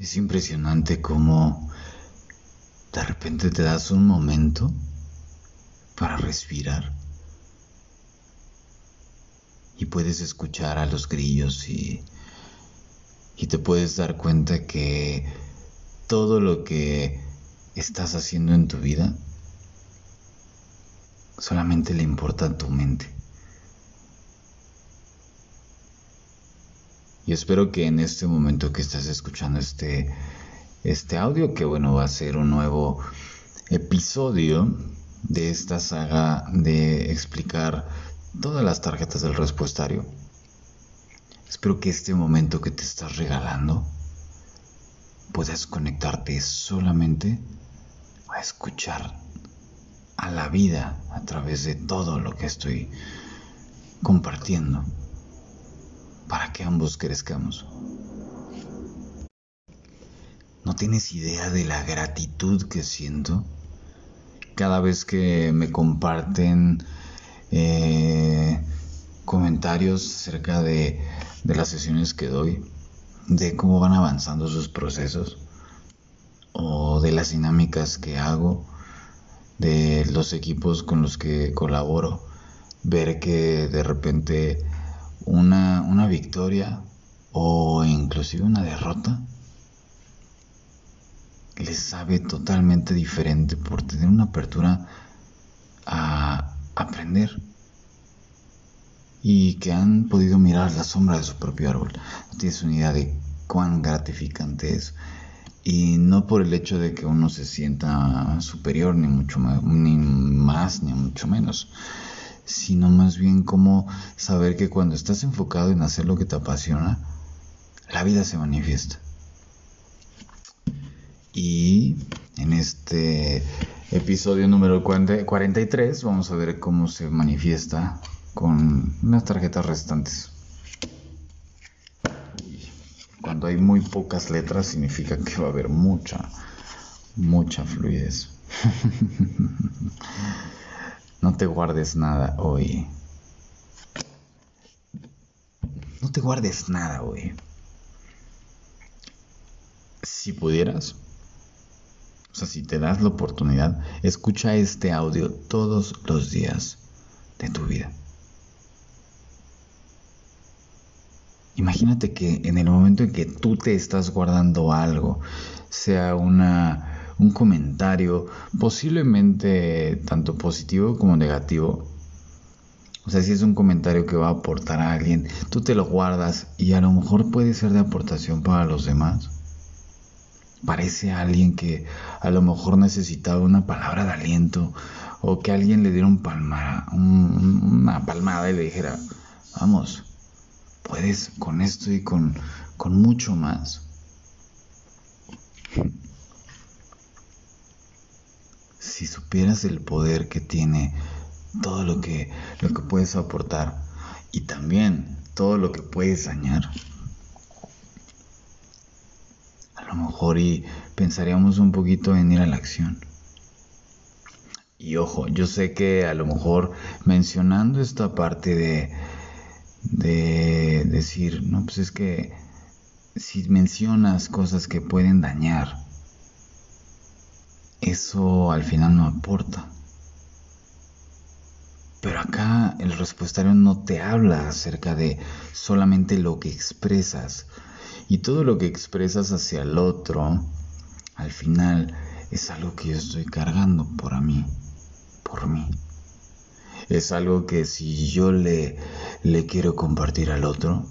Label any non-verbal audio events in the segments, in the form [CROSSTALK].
Es impresionante cómo de repente te das un momento para respirar y puedes escuchar a los grillos y, y te puedes dar cuenta que todo lo que estás haciendo en tu vida solamente le importa a tu mente. Y espero que en este momento que estás escuchando este, este audio, que bueno, va a ser un nuevo episodio de esta saga de explicar todas las tarjetas del respuestario. Espero que este momento que te estás regalando puedas conectarte solamente a escuchar a la vida a través de todo lo que estoy compartiendo para que ambos crezcamos. No tienes idea de la gratitud que siento cada vez que me comparten eh, comentarios acerca de, de las sesiones que doy, de cómo van avanzando sus procesos o de las dinámicas que hago, de los equipos con los que colaboro, ver que de repente una, una victoria o inclusive una derrota les sabe totalmente diferente por tener una apertura a aprender y que han podido mirar la sombra de su propio árbol. No tienes una idea de cuán gratificante es. Y no por el hecho de que uno se sienta superior, ni mucho ni más, ni mucho menos, sino más bien como saber que cuando estás enfocado en hacer lo que te apasiona, la vida se manifiesta. Y en este episodio número 43 vamos a ver cómo se manifiesta con las tarjetas restantes. Cuando hay muy pocas letras significa que va a haber mucha, mucha fluidez. [LAUGHS] No te guardes nada hoy. No te guardes nada hoy. Si pudieras, o sea, si te das la oportunidad, escucha este audio todos los días de tu vida. Imagínate que en el momento en que tú te estás guardando algo, sea una un comentario, posiblemente tanto positivo como negativo. O sea, si es un comentario que va a aportar a alguien, tú te lo guardas y a lo mejor puede ser de aportación para los demás. Parece alguien que a lo mejor necesitaba una palabra de aliento o que alguien le diera una palmada y le dijera, vamos, puedes con esto y con, con mucho más. Si supieras el poder que tiene todo lo que, lo que puedes aportar y también todo lo que puedes dañar, a lo mejor y pensaríamos un poquito en ir a la acción. Y ojo, yo sé que a lo mejor mencionando esta parte de, de decir, no, pues es que si mencionas cosas que pueden dañar, eso al final no aporta. Pero acá el respuestario no te habla acerca de solamente lo que expresas. Y todo lo que expresas hacia el otro, al final es algo que yo estoy cargando por mí, por mí. Es algo que si yo le, le quiero compartir al otro,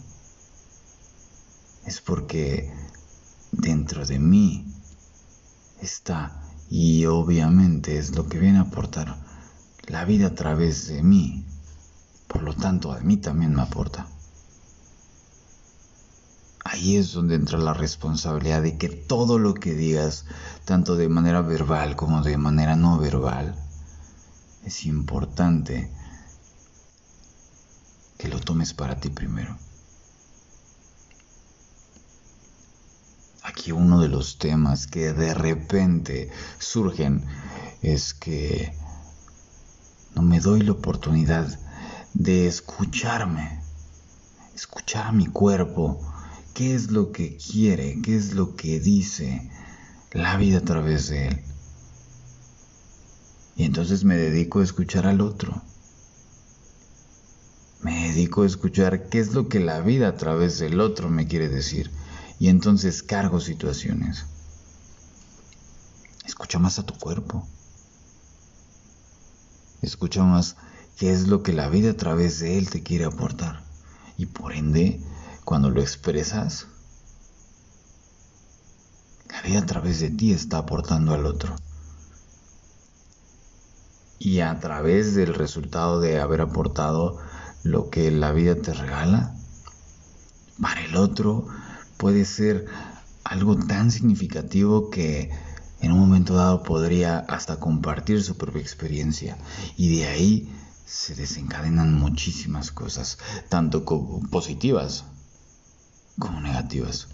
es porque dentro de mí está y obviamente es lo que viene a aportar la vida a través de mí. Por lo tanto, a mí también me aporta. Ahí es donde entra la responsabilidad de que todo lo que digas, tanto de manera verbal como de manera no verbal, es importante que lo tomes para ti primero. Aquí uno de los temas que de repente surgen es que no me doy la oportunidad de escucharme, escuchar a mi cuerpo, qué es lo que quiere, qué es lo que dice la vida a través de él. Y entonces me dedico a escuchar al otro. Me dedico a escuchar qué es lo que la vida a través del otro me quiere decir. Y entonces cargo situaciones. Escucha más a tu cuerpo. Escucha más qué es lo que la vida a través de él te quiere aportar. Y por ende, cuando lo expresas, la vida a través de ti está aportando al otro y a través del resultado de haber aportado lo que la vida te regala, para el otro puede ser algo tan significativo que en un momento dado podría hasta compartir su propia experiencia y de ahí se desencadenan muchísimas cosas, tanto positivas como negativas.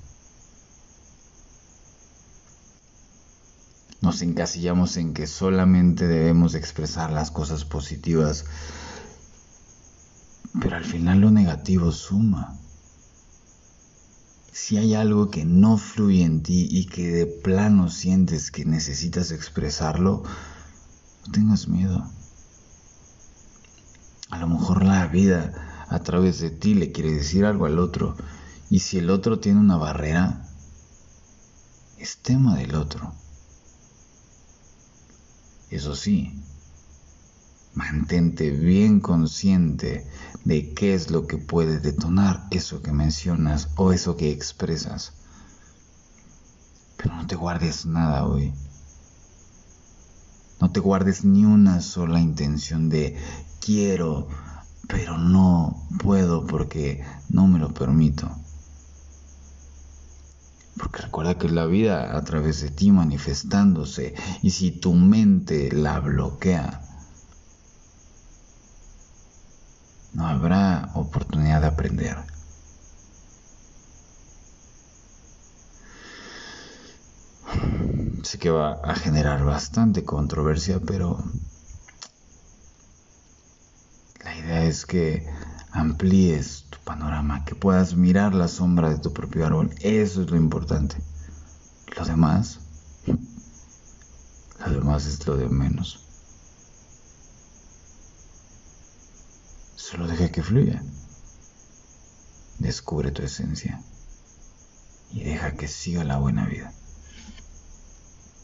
nos encasillamos en que solamente debemos expresar las cosas positivas, pero al final lo negativo suma. Si hay algo que no fluye en ti y que de plano sientes que necesitas expresarlo, no tengas miedo. A lo mejor la vida a través de ti le quiere decir algo al otro. Y si el otro tiene una barrera, es tema del otro. Eso sí, mantente bien consciente de qué es lo que puede detonar eso que mencionas o eso que expresas. Pero no te guardes nada hoy. No te guardes ni una sola intención de quiero, pero no puedo porque no me lo permito. Porque recuerda que la vida a través de ti manifestándose y si tu mente la bloquea, habrá oportunidad de aprender. Sé que va a generar bastante controversia, pero la idea es que amplíes tu panorama, que puedas mirar la sombra de tu propio árbol. Eso es lo importante. Lo demás, lo demás es lo de menos. Solo deja que fluya. Descubre tu esencia y deja que siga la buena vida.